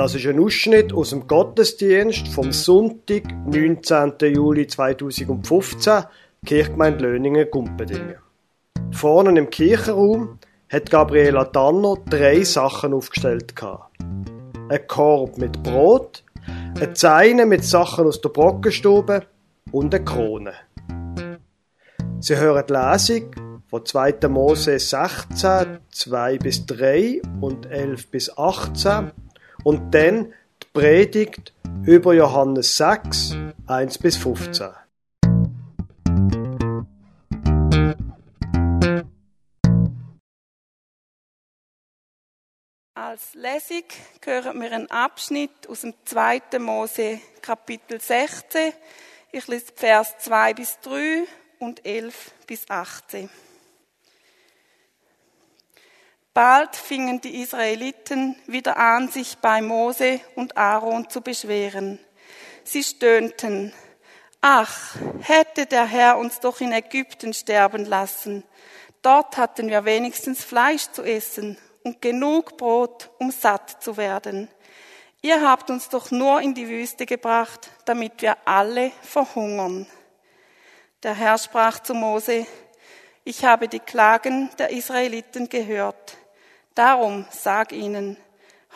Das ist ein Ausschnitt aus dem Gottesdienst vom Sonntag, 19. Juli 2015, Kirchgemeinde Löningen-Gumpendingen. Vorne im Kirchenraum hat Gabriela Tanner drei Sachen aufgestellt. Ein Korb mit Brot, eine Zeine mit Sachen aus der Brockenstube und eine Krone. Sie hören die Lesung von 2. Mose 16, 2 bis 3 und 11 bis 18 und dann die Predigt über Johannes 6, 1 bis 15. Als Lesung hören wir einen Abschnitt aus dem 2. Mose Kapitel 16. Ich lese Vers 2 bis 3 und 11 bis 18. Bald fingen die Israeliten wieder an, sich bei Mose und Aaron zu beschweren. Sie stöhnten, ach, hätte der Herr uns doch in Ägypten sterben lassen. Dort hatten wir wenigstens Fleisch zu essen und genug Brot, um satt zu werden. Ihr habt uns doch nur in die Wüste gebracht, damit wir alle verhungern. Der Herr sprach zu Mose, ich habe die Klagen der Israeliten gehört. Darum sag ihnen,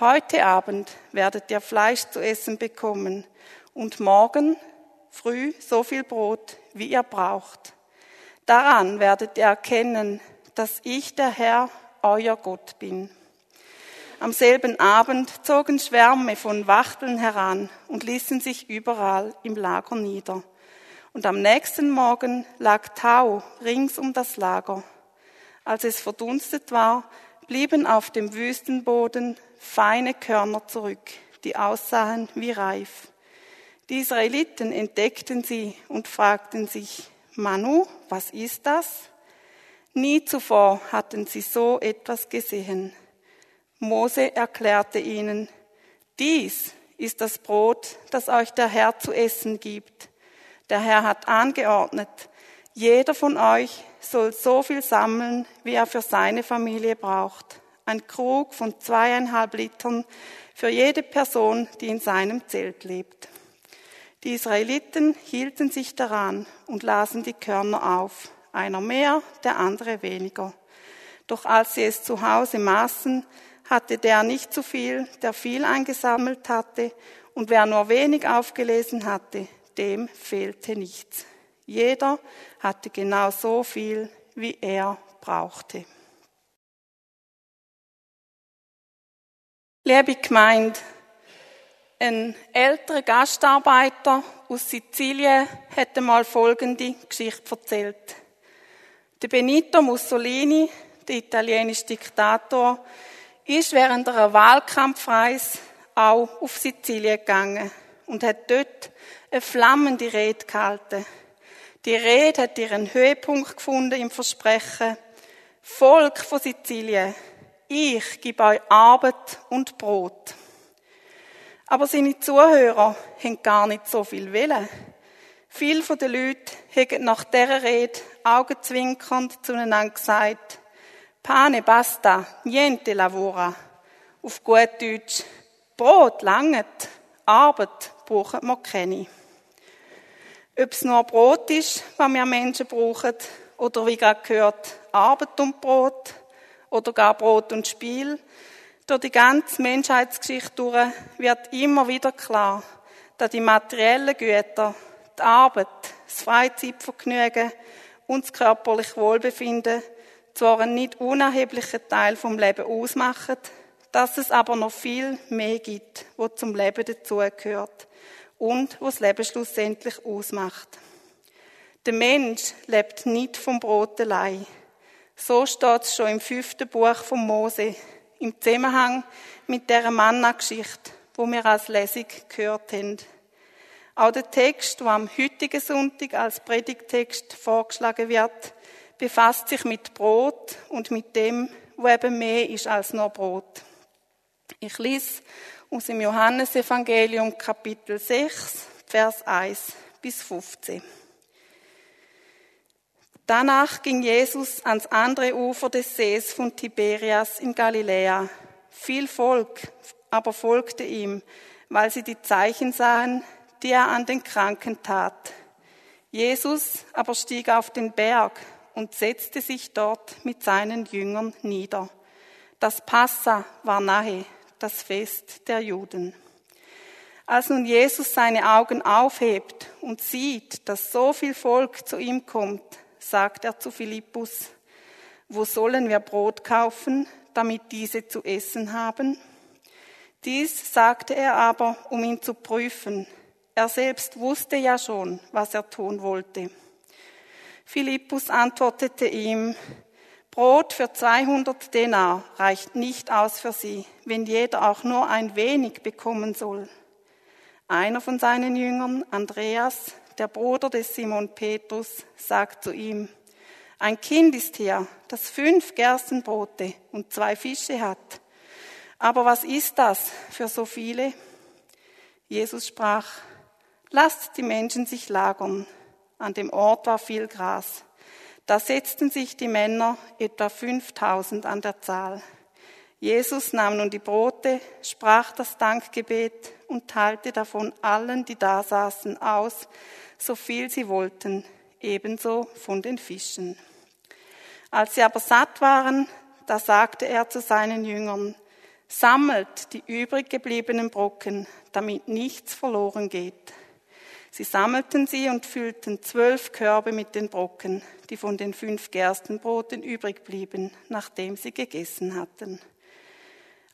heute Abend werdet ihr Fleisch zu essen bekommen und morgen früh so viel Brot, wie ihr braucht. Daran werdet ihr erkennen, dass ich der Herr, euer Gott bin. Am selben Abend zogen Schwärme von Wachteln heran und ließen sich überall im Lager nieder. Und am nächsten Morgen lag Tau rings um das Lager. Als es verdunstet war, blieben auf dem Wüstenboden feine Körner zurück, die aussahen wie Reif. Die Israeliten entdeckten sie und fragten sich, Manu, was ist das? Nie zuvor hatten sie so etwas gesehen. Mose erklärte ihnen, dies ist das Brot, das euch der Herr zu essen gibt. Der Herr hat angeordnet, jeder von euch soll so viel sammeln, wie er für seine Familie braucht. Ein Krug von zweieinhalb Litern für jede Person, die in seinem Zelt lebt. Die Israeliten hielten sich daran und lasen die Körner auf, einer mehr, der andere weniger. Doch als sie es zu Hause maßen, hatte der nicht zu viel, der viel eingesammelt hatte, und wer nur wenig aufgelesen hatte, dem fehlte nichts. Jeder hatte genau so viel, wie er brauchte. Liebe Gemeinde, ein älterer Gastarbeiter aus Sizilien hätte mal folgende Geschichte erzählt. Der Benito Mussolini, der italienische Diktator, ist während einer Wahlkampfreise auch auf Sizilien gegangen und hat dort eine flammende Rede gehalten. Die Rede hat ihren Höhepunkt gefunden im Versprechen, Volk von Sizilien, ich gebe euch Arbeit und Brot. Aber seine Zuhörer haben gar nicht so viel Willen. Viele von den Leuten haben nach dieser Rede augenzwinkernd zueinander gesagt, Pane basta, niente lavora. Auf gut Deutsch, Brot langet, Arbeit brauchen wir keine. Ob es nur Brot ist, was wir Menschen brauchen, oder wie gerade gehört, Arbeit und Brot, oder gar Brot und Spiel, durch die ganze Menschheitsgeschichte durch wird immer wieder klar, dass die materiellen Güter, die Arbeit, das Freizeitvergnügen und das körperliche Wohlbefinden zwar einen nicht unerheblichen Teil vom Leben ausmachen, dass es aber noch viel mehr gibt, wo zum Leben dazugehört und was Leben schlussendlich ausmacht. Der Mensch lebt nicht vom Brot allein. So steht es schon im fünften Buch von Mose, im Zusammenhang mit der Manna-Geschichte, wo wir als Lesung gehört haben. Auch der Text, der am heutigen Sonntag als Predigtext vorgeschlagen wird, befasst sich mit Brot und mit dem, wo eben mehr ist als nur Brot. Ich lese aus dem Johannesevangelium Kapitel 6, Vers 1 bis 15. Danach ging Jesus ans andere Ufer des Sees von Tiberias in Galiläa. Viel Volk aber folgte ihm, weil sie die Zeichen sahen, die er an den Kranken tat. Jesus aber stieg auf den Berg und setzte sich dort mit seinen Jüngern nieder. Das Passa war nahe, das Fest der Juden. Als nun Jesus seine Augen aufhebt und sieht, dass so viel Volk zu ihm kommt, sagt er zu Philippus, wo sollen wir Brot kaufen, damit diese zu essen haben? Dies sagte er aber, um ihn zu prüfen. Er selbst wusste ja schon, was er tun wollte. Philippus antwortete ihm, Brot für 200 Denar reicht nicht aus für sie, wenn jeder auch nur ein wenig bekommen soll. Einer von seinen Jüngern, Andreas, der Bruder des Simon Petrus, sagt zu ihm, ein Kind ist hier, das fünf Gerstenbrote und zwei Fische hat. Aber was ist das für so viele? Jesus sprach, lasst die Menschen sich lagern. An dem Ort war viel Gras. Da setzten sich die Männer, etwa 5000 an der Zahl. Jesus nahm nun die Brote, sprach das Dankgebet und teilte davon allen, die da saßen, aus, so viel sie wollten, ebenso von den Fischen. Als sie aber satt waren, da sagte er zu seinen Jüngern, Sammelt die übrig gebliebenen Brocken, damit nichts verloren geht. Sie sammelten sie und füllten zwölf Körbe mit den Brocken, die von den fünf Gerstenbroten übrig blieben, nachdem sie gegessen hatten.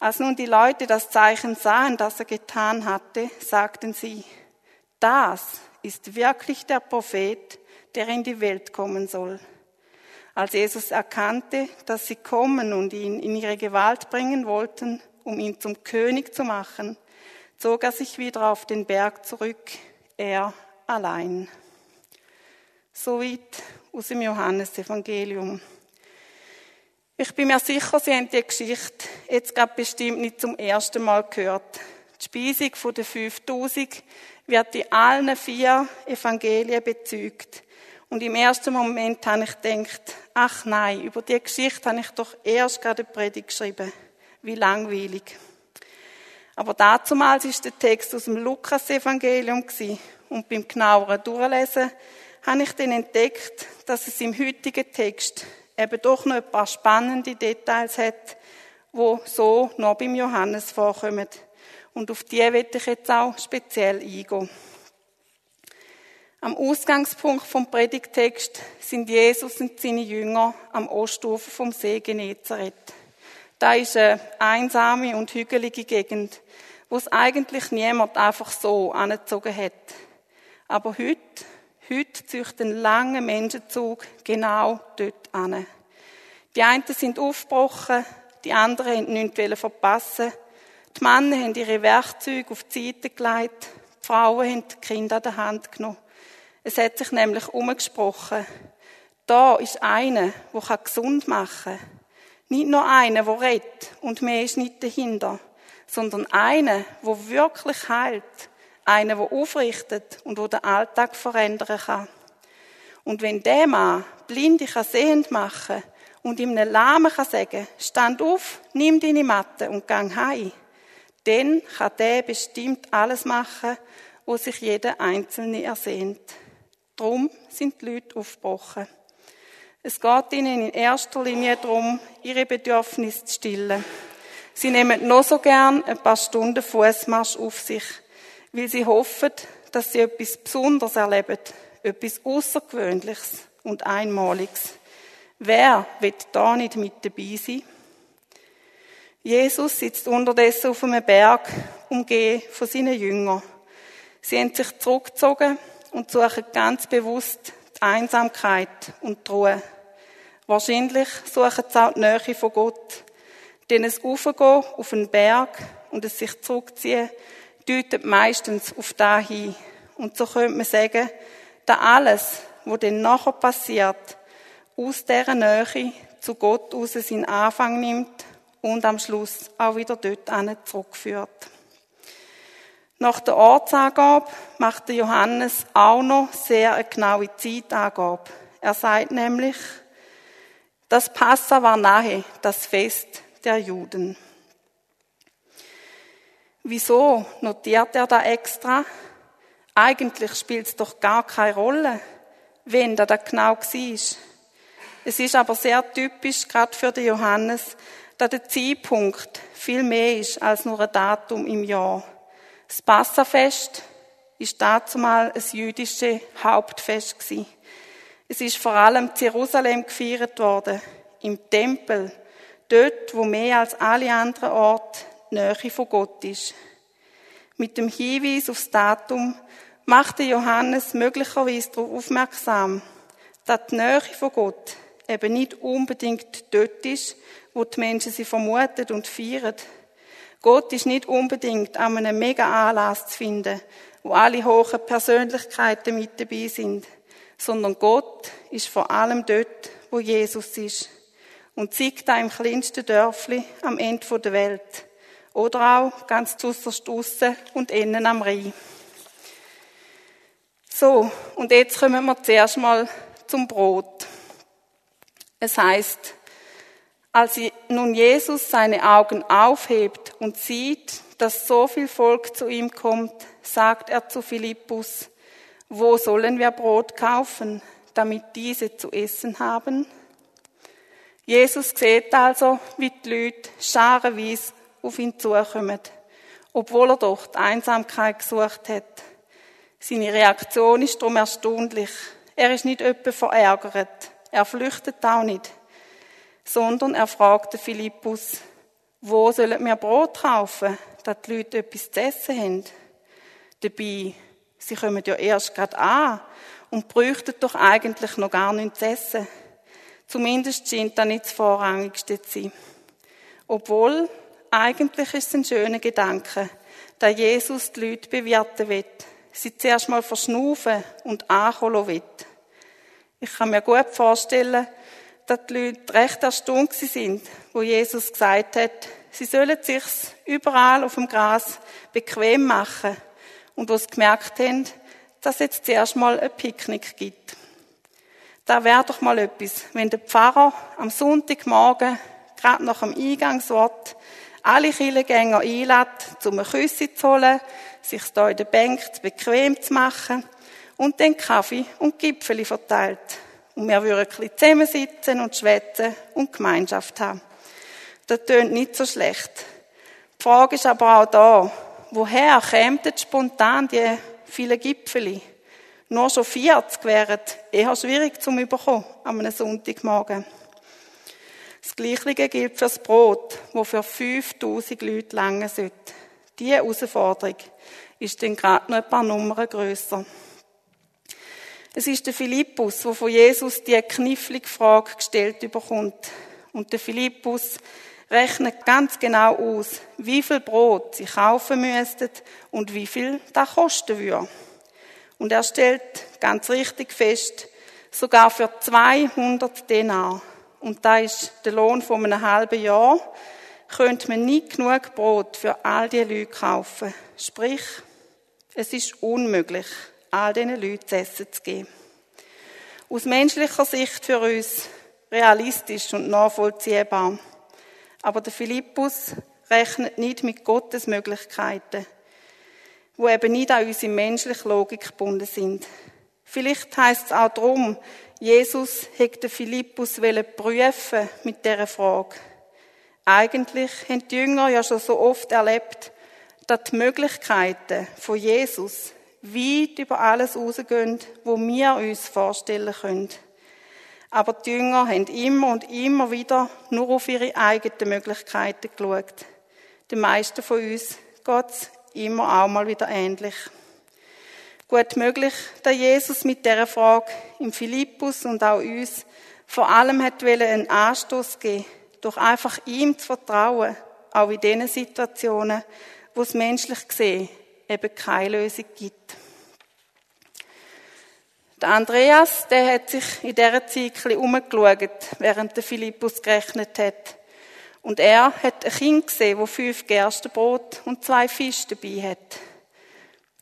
Als nun die Leute das Zeichen sahen, das er getan hatte, sagten sie, das ist wirklich der Prophet, der in die Welt kommen soll. Als Jesus erkannte, dass sie kommen und ihn in ihre Gewalt bringen wollten, um ihn zum König zu machen, zog er sich wieder auf den Berg zurück, er allein. Soweit aus dem Johannesevangelium. Ich bin mir sicher, Sie haben die Geschichte jetzt gerade bestimmt nicht zum ersten Mal gehört. Die Speisung den 5000 wird in allen vier Evangelien bezeugt. Und im ersten Moment habe ich gedacht, ach nein, über die Geschichte habe ich doch erst gerade eine Predigt geschrieben. Wie langweilig. Aber damals ist der Text aus dem Lukas-Evangelium und beim genaueren Durchlesen habe ich dann entdeckt, dass es im heutigen Text eben doch noch ein paar spannende Details hat, wo so noch beim Johannes vorkommen. Und auf die werde ich jetzt auch speziell eingehen. Am Ausgangspunkt vom Predigtext sind Jesus und seine Jünger am Ostufer vom See Genezareth. Da ist eine einsame und hügelige Gegend, wo es eigentlich niemand einfach so angezogen hat. Aber heute, heute zieht ein langer Menschenzug genau dort an. Die einen sind aufgebrochen, die anderen wollten nichts verpassen. Die Männer haben ihre Werkzeuge auf die Seite gelegt, die Frauen haben die Kinder an der Hand genommen. Es hat sich nämlich umgesprochen. Da ist einer, der gesund machen kann. Nicht nur einer, der redet und mehr ist nicht dahinter, sondern einer, der wirklich heilt. Einer, der aufrichtet und der den Alltag verändern kann. Und wenn der Mann Blinde kann sehend machen und ihm einen Lahmen kann sagen, stand auf, nimm deine Matte und gang heim, dann kann der bestimmt alles machen, wo sich jeder Einzelne ersehnt. Darum sind die Leute aufgebrochen. Es geht ihnen in erster Linie darum, ihre Bedürfnisse zu stillen. Sie nehmen noch so gern ein paar Stunden Fußmarsch auf sich, weil sie hoffen, dass sie etwas Besonderes erleben, etwas Außergewöhnliches und Einmaliges. Wer wird da nicht mit dabei sein? Jesus sitzt unterdessen auf einem Berg, umgeben von seinen Jüngern. Sie haben sich zurückgezogen und suchen ganz bewusst Einsamkeit und die Ruhe. Wahrscheinlich suchen sie auch die Nähe von Gott. Denn es Aufgehen auf einen Berg und es sich zurückziehen, deutet meistens auf da hin. Und so könnte man sagen, dass alles, was dann nachher passiert, aus dieser Nähe zu Gott aus seinen Anfang nimmt und am Schluss auch wieder dort zurückführt. Nach der Ortsangabe macht der Johannes auch noch sehr eine genaue Zeitangabe. Er sagt nämlich, das Passa war nahe, das Fest der Juden. Wieso notiert er da extra? Eigentlich spielt es doch gar keine Rolle, wenn da genau war. Es ist aber sehr typisch, gerade für den Johannes, dass der Zeitpunkt viel mehr ist als nur ein Datum im Jahr. Das Passafest ist dazumal ein jüdisches Hauptfest. Es ist vor allem in Jerusalem gefeiert worden, im Tempel, dort, wo mehr als alle anderen Orte die Nähe von Gott ist. Mit dem Hinweis aufs Datum machte Johannes möglicherweise darauf aufmerksam, dass die Nähe von Gott eben nicht unbedingt dort ist, wo die Menschen sie vermuten und feiern. Gott ist nicht unbedingt an einem mega Anlass zu finden, wo alle hohen Persönlichkeiten mit dabei sind, sondern Gott ist vor allem dort, wo Jesus ist und zeigt da im kleinsten Dörfli am Ende der Welt oder auch ganz zuerst aussen und innen am Rhein. So, und jetzt kommen wir zuerst mal zum Brot. Es heißt, als nun Jesus seine Augen aufhebt und sieht, dass so viel Volk zu ihm kommt, sagt er zu Philippus, wo sollen wir Brot kaufen, damit diese zu essen haben? Jesus sieht also, wie die Leute scharenweise auf ihn zukommen, obwohl er doch die Einsamkeit gesucht hat. Seine Reaktion ist darum erstaunlich. Er ist nicht öppe verärgert. Er flüchtet auch nicht, sondern er fragte Philippus, wo sollen wir Brot kaufen, dass die Leute etwas zu essen haben? Dabei, sie kommen ja erst gerade an und bräuchten doch eigentlich noch gar nichts zu essen. Zumindest scheint das nicht das Vorrangigste zu sein. Obwohl, eigentlich ist es ein schöner Gedanke, da Jesus die Leute bewirten will, sie zuerst mal verschnaufen und ankommen will. Ich kann mir gut vorstellen, dass die Leute recht erstaunt sind, wo Jesus gesagt hat, sie sollen sich überall auf dem Gras bequem machen und wo sie gemerkt haben, dass es jetzt zuerst mal ein Picknick gibt. Da wäre doch mal etwas, wenn der Pfarrer am Sonntagmorgen, gerade nach dem Eingangswort, alle Kirchengänger einlädt, um ein Küsse zu holen, sich da in der Bank bequem zu machen und den Kaffee und Gipfeli verteilt. Und wir würden ein bisschen zusammensitzen und schwätzen und Gemeinschaft haben. Das tönt nicht so schlecht. Die Frage ist aber auch da, woher kämen spontan die vielen Gipfeli? Nur schon 40 wären eher schwierig zu bekommen an einem Sonntagmorgen. Das Gleiche gilt für das Brot, das für 5000 Leute lange sollte. Diese Herausforderung ist dann gerade noch ein paar Nummern grösser. Es ist der Philippus, der von Jesus die knifflige Frage gestellt bekommt. Und der Philippus rechnet ganz genau aus, wie viel Brot sie kaufen müssten und wie viel das kosten würde. Und er stellt ganz richtig fest, sogar für 200 Denar, und da ist der Lohn von einem halben Jahr, könnte man nicht genug Brot für all diese Leute kaufen. Sprich, es ist unmöglich, all diesen Leuten zu essen zu geben. Aus menschlicher Sicht für uns realistisch und nachvollziehbar. Aber der Philippus rechnet nicht mit Gottes Möglichkeiten, wo eben nicht an unsere menschliche Logik gebunden sind. Vielleicht heißt es auch darum, Jesus hätte Philippus prüfen mit dieser Frage. Eigentlich haben die Jünger ja schon so oft erlebt, dass die Möglichkeiten von Jesus weit über alles rausgehen, wo wir uns vorstellen können. Aber die Jünger haben immer und immer wieder nur auf ihre eigenen Möglichkeiten geschaut. Den meisten von uns geht immer auch mal wieder ähnlich. Gut möglich, dass Jesus mit dieser Frage im Philippus und auch uns vor allem hat einen Anstoß geben, doch einfach ihm zu vertrauen, auch in diesen Situationen, wo es menschlich gesehen eben keine Lösung gibt. Der Andreas, der hat sich in dieser Zeit ein umgeschaut, während der Philippus gerechnet hat. Und er hat ein Kind gesehen, das fünf Gerstenbrot und zwei Fische dabei hat.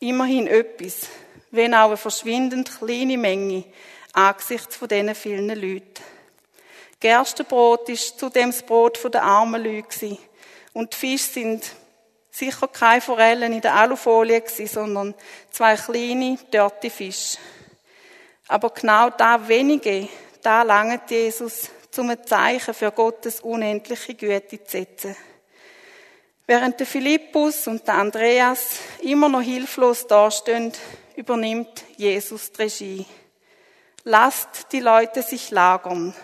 Immerhin etwas, wenn auch eine verschwindend kleine Menge angesichts von diesen vielen Leuten. Gerstenbrot ist zudem das Brot der armen Leute und die Fische sind Sicher keine Forellen in der Alufolie sondern zwei kleine, dörrte Fische. Aber genau da wenige, da langt Jesus, zum Zeichen für Gottes unendliche Güte zu setzen. Während der Philippus und der Andreas immer noch hilflos dastehen, übernimmt Jesus die Regie. Lasst die Leute sich lagern.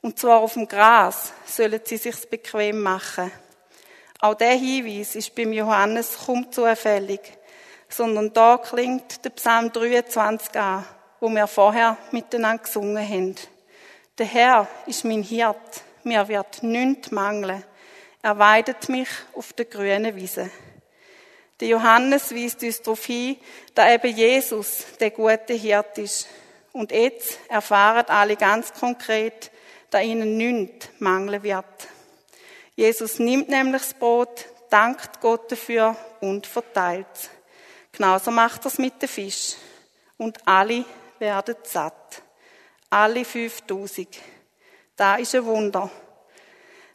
Und zwar auf dem Gras sollen sie sich's bequem machen. Auch der Hinweis ist beim Johannes kaum zufällig, sondern da klingt der Psalm 23 an, wo wir vorher miteinander gesungen haben. Der Herr ist mein Hirt, mir wird nichts mangeln. Er weidet mich auf der grünen Wiese. Der Johannes weist uns darauf hin, dass eben Jesus der gute Hirt ist. Und jetzt erfahren alle ganz konkret, dass ihnen nichts mangeln wird. Jesus nimmt nämlich das Brot, dankt Gott dafür und verteilt. Genauso macht er es mit dem Fisch. Und alle werden satt. Alle 5000. Da ist ein Wunder.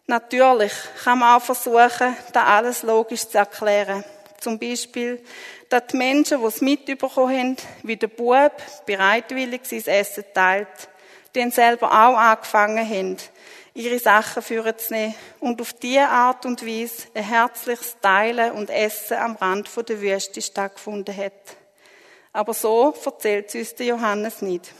Natürlich kann man auch versuchen, da alles logisch zu erklären. Zum Beispiel, dass die Menschen, die es mitbekommen haben, wie der Bub bereitwillig sein Essen teilt, den selber auch angefangen haben, ihre Sachen führen zu nehmen und auf diese Art und Weise ein herzliches Teilen und Essen am Rand der Wüste stattgefunden hat. Aber so erzählt uns der Johannes nicht.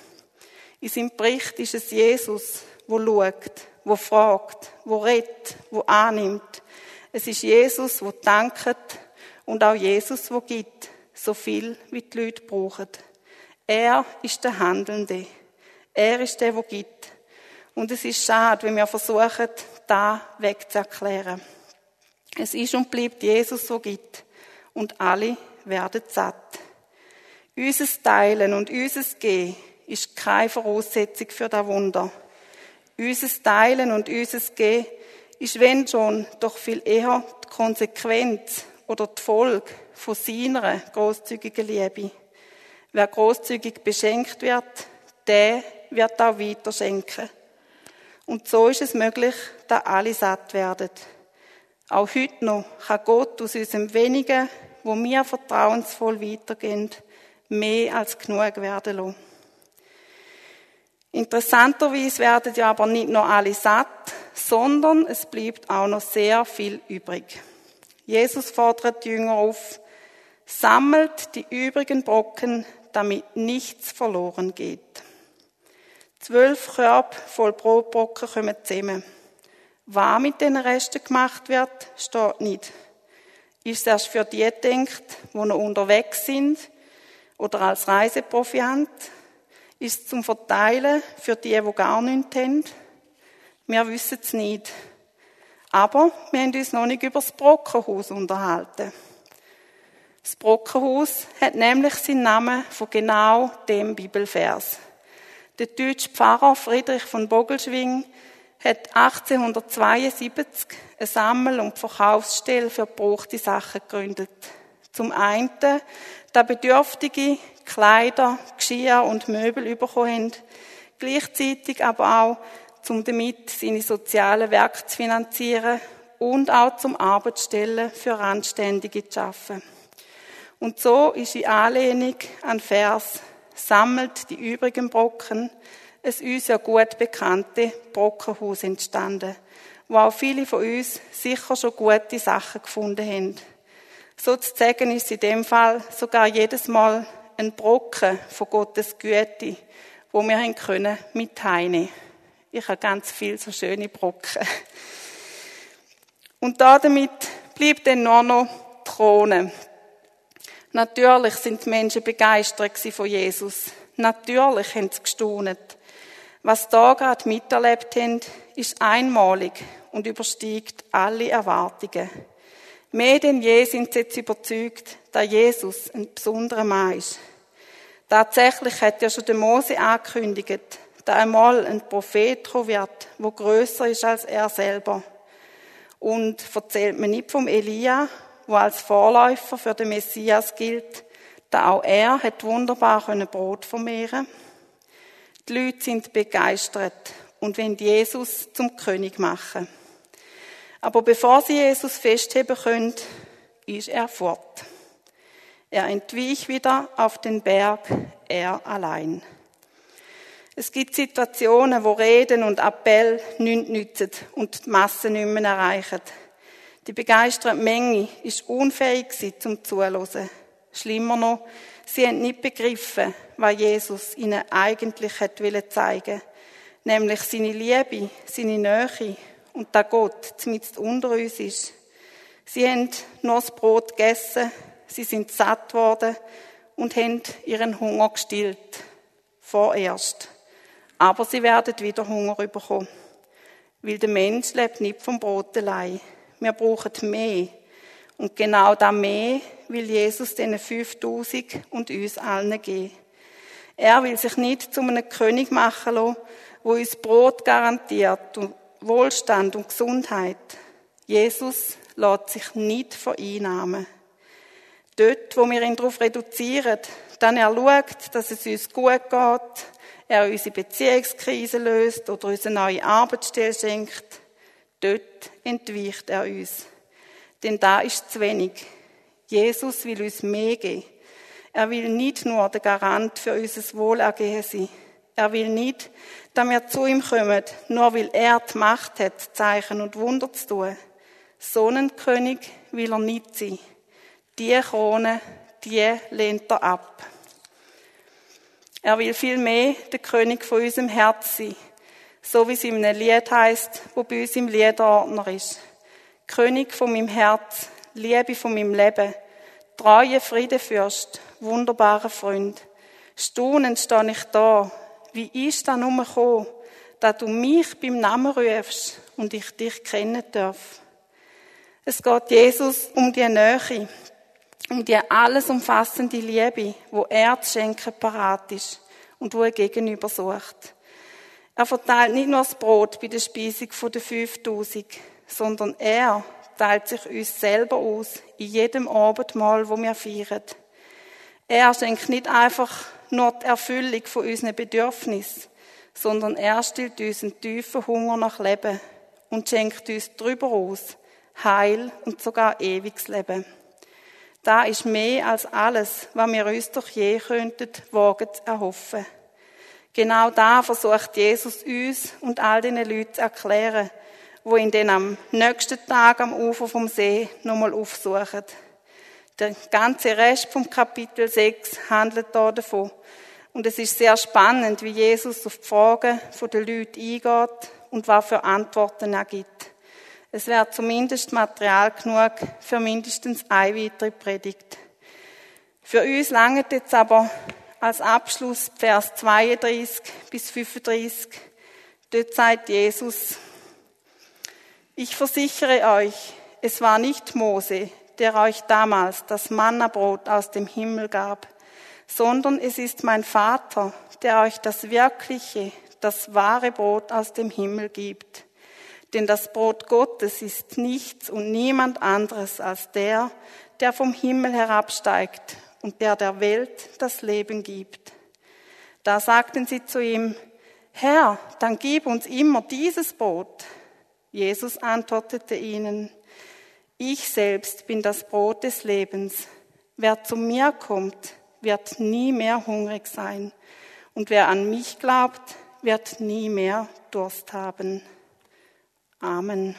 In seinem Bericht ist es Jesus, wo schaut, wo fragt, wo redet, wo annimmt. Es ist Jesus, wo dankt und auch Jesus, wo gibt, so viel wie die Leute brauchen. Er ist der Handelnde. Er ist der, wo gibt. Und es ist schade, wenn wir versuchen, da wegzuerklären. Es ist und bleibt Jesus, wo gibt. Und alle werden satt. Unser Teilen und unser Gehen ist keine Voraussetzung für das Wunder. Unser Teilen und unser Gehen ist, wenn schon, doch viel eher die Konsequenz oder die Folge von seiner großzügigen Liebe. Wer großzügig beschenkt wird, der wird auch weiter schenken. Und so ist es möglich, dass alle satt werden. Auch heute noch kann Gott aus unserem Wenigen, wo wir vertrauensvoll weitergehen, mehr als genug werden lassen. Interessanterweise werden ja aber nicht nur alle satt, sondern es bleibt auch noch sehr viel übrig. Jesus fordert die Jünger auf, sammelt die übrigen Brocken, damit nichts verloren geht. Zwölf Körbe voll Brotbrocken kommen zusammen. Was mit den Resten gemacht wird, steht nicht. Ist es erst für die gedacht, die noch unterwegs sind oder als Reiseproviant? Ist es zum Verteilen für die, die gar nichts haben? Wir wissen es nicht. Aber wir haben uns noch nicht über das Brockenhaus unterhalten. Das Brockenhaus hat nämlich seinen Namen von genau dem Bibelvers. Der deutsche Pfarrer Friedrich von Bogelschwing hat 1872 eine Sammel- und Verkaufsstelle für gebrauchte Sachen gegründet. Zum einen, da Bedürftige Kleider, Geschirr und Möbel bekommen haben, gleichzeitig aber auch, um damit seine sozialen Werke zu finanzieren und auch zum Arbeitsstellen für Randständige zu schaffen. Und so ist in Anlehnung an Vers sammelt die übrigen Brocken ein uns ja gut bekannte Brockenhaus entstanden, wo auch viele von uns sicher schon gute Sachen gefunden haben. Sozusagen ist in dem Fall sogar jedes Mal ein Brocken von Gottes Güte, wo wir haben können mit heine. Ich habe ganz viel so schöne Brocken. Und damit bleibt dann nur noch Throne. Natürlich sind die Menschen begeistert von Jesus. Natürlich haben sie gestaunet. Was da gerade miterlebt haben, ist einmalig und übersteigt alle Erwartungen. Mehr denn je sind sie jetzt überzeugt, dass Jesus ein besonderer Mann ist. Tatsächlich hat ja schon der Mose angekündigt, dass einmal ein Prophet kommen wird, der größer ist als er selber. Und erzählt mir nicht vom Elia, wo als Vorläufer für den Messias gilt, da auch er hat wunderbar Brot vermehren. Die Leute sind begeistert und wollen Jesus zum König machen. Aber bevor sie Jesus festheben können, ist er fort. Er entwich wieder auf den Berg, er allein. Es gibt Situationen, wo Reden und Appell nichts nützen und die Masse nicht mehr erreichen. Die begeisterte Menge ist unfähig zum Zuhören. Schlimmer noch, sie haben nicht begriffen, was Jesus ihnen eigentlich zeigen nämlich seine Liebe, seine Nähe und dass Gott zumindest unter uns ist. Sie haben nur das Brot gegessen, sie sind satt worden und haben ihren Hunger gestillt. Vorerst. Aber sie werden wieder Hunger bekommen. Weil der Mensch lebt nicht vom Brot allein. Wir brauchen mehr. Und genau da mehr will Jesus den 5000 und uns allen geben. Er will sich nicht zu einem König machen lassen, wo uns Brot garantiert und Wohlstand und Gesundheit. Jesus lässt sich nicht vereinnahmen. Dort, wo wir ihn darauf reduzieren, dann er schaut, dass es uns gut geht, er unsere Beziehungskrise löst oder uns eine neue Arbeitsstelle schenkt, dort entweicht er uns. Denn da ist zu wenig. Jesus will uns mehr geben. Er will nicht nur der Garant für unser Wohlergehen sein. Er will nicht, dass wir zu ihm kommen, nur weil er die Macht hat, Zeichen und Wunder zu tun. So ein König will er nicht sein. Die Krone, die lehnt er ab. Er will vielmehr der König von unserem Herz sein. So wie es in einem Lied heißt, wo bei uns im Liederordner ist. König von meinem Herz, Liebe von meinem Leben, treue Friedefürst, wunderbarer Freund. Staunend stehe ich da. Wie ist da nur gekommen, dass du mich beim Namen rufst und ich dich kennen darf? Es geht Jesus um die Nähe, um die alles umfassende Liebe, wo er zu schenken parat ist und wo er gegenüber sucht. Er verteilt nicht nur das Brot bei der Speisung der 5000, sondern er teilt sich uns selber aus in jedem Abendmahl, wo wir feiern. Er schenkt nicht einfach nur die Erfüllung von unseren Bedürfnissen, sondern er stillt uns einen tiefen Hunger nach Leben und schenkt uns darüber aus Heil und sogar ewiges Leben. Da ist mehr als alles, was wir uns doch je könnten, wagen zu erhoffen. Genau da versucht Jesus uns und all den Leuten zu erklären, wo ihn dann am nächsten Tag am Ufer vom See nochmal aufsuchen. Der ganze Rest vom Kapitel 6 handelt da davon. Und es ist sehr spannend, wie Jesus auf die Fragen der Leute eingeht und was für Antworten er gibt. Es wäre zumindest Material genug für mindestens eine weitere Predigt. Für uns langt jetzt aber als Abschluss Vers 32 bis 35. Dort sagt Jesus, ich versichere euch, es war nicht Mose, der euch damals das Mannabrot aus dem Himmel gab, sondern es ist mein Vater, der euch das wirkliche, das wahre Brot aus dem Himmel gibt. Denn das Brot Gottes ist nichts und niemand anderes als der, der vom Himmel herabsteigt und der der Welt das Leben gibt. Da sagten sie zu ihm, Herr, dann gib uns immer dieses Brot. Jesus antwortete ihnen, ich selbst bin das Brot des Lebens. Wer zu mir kommt, wird nie mehr hungrig sein. Und wer an mich glaubt, wird nie mehr Durst haben. Amen.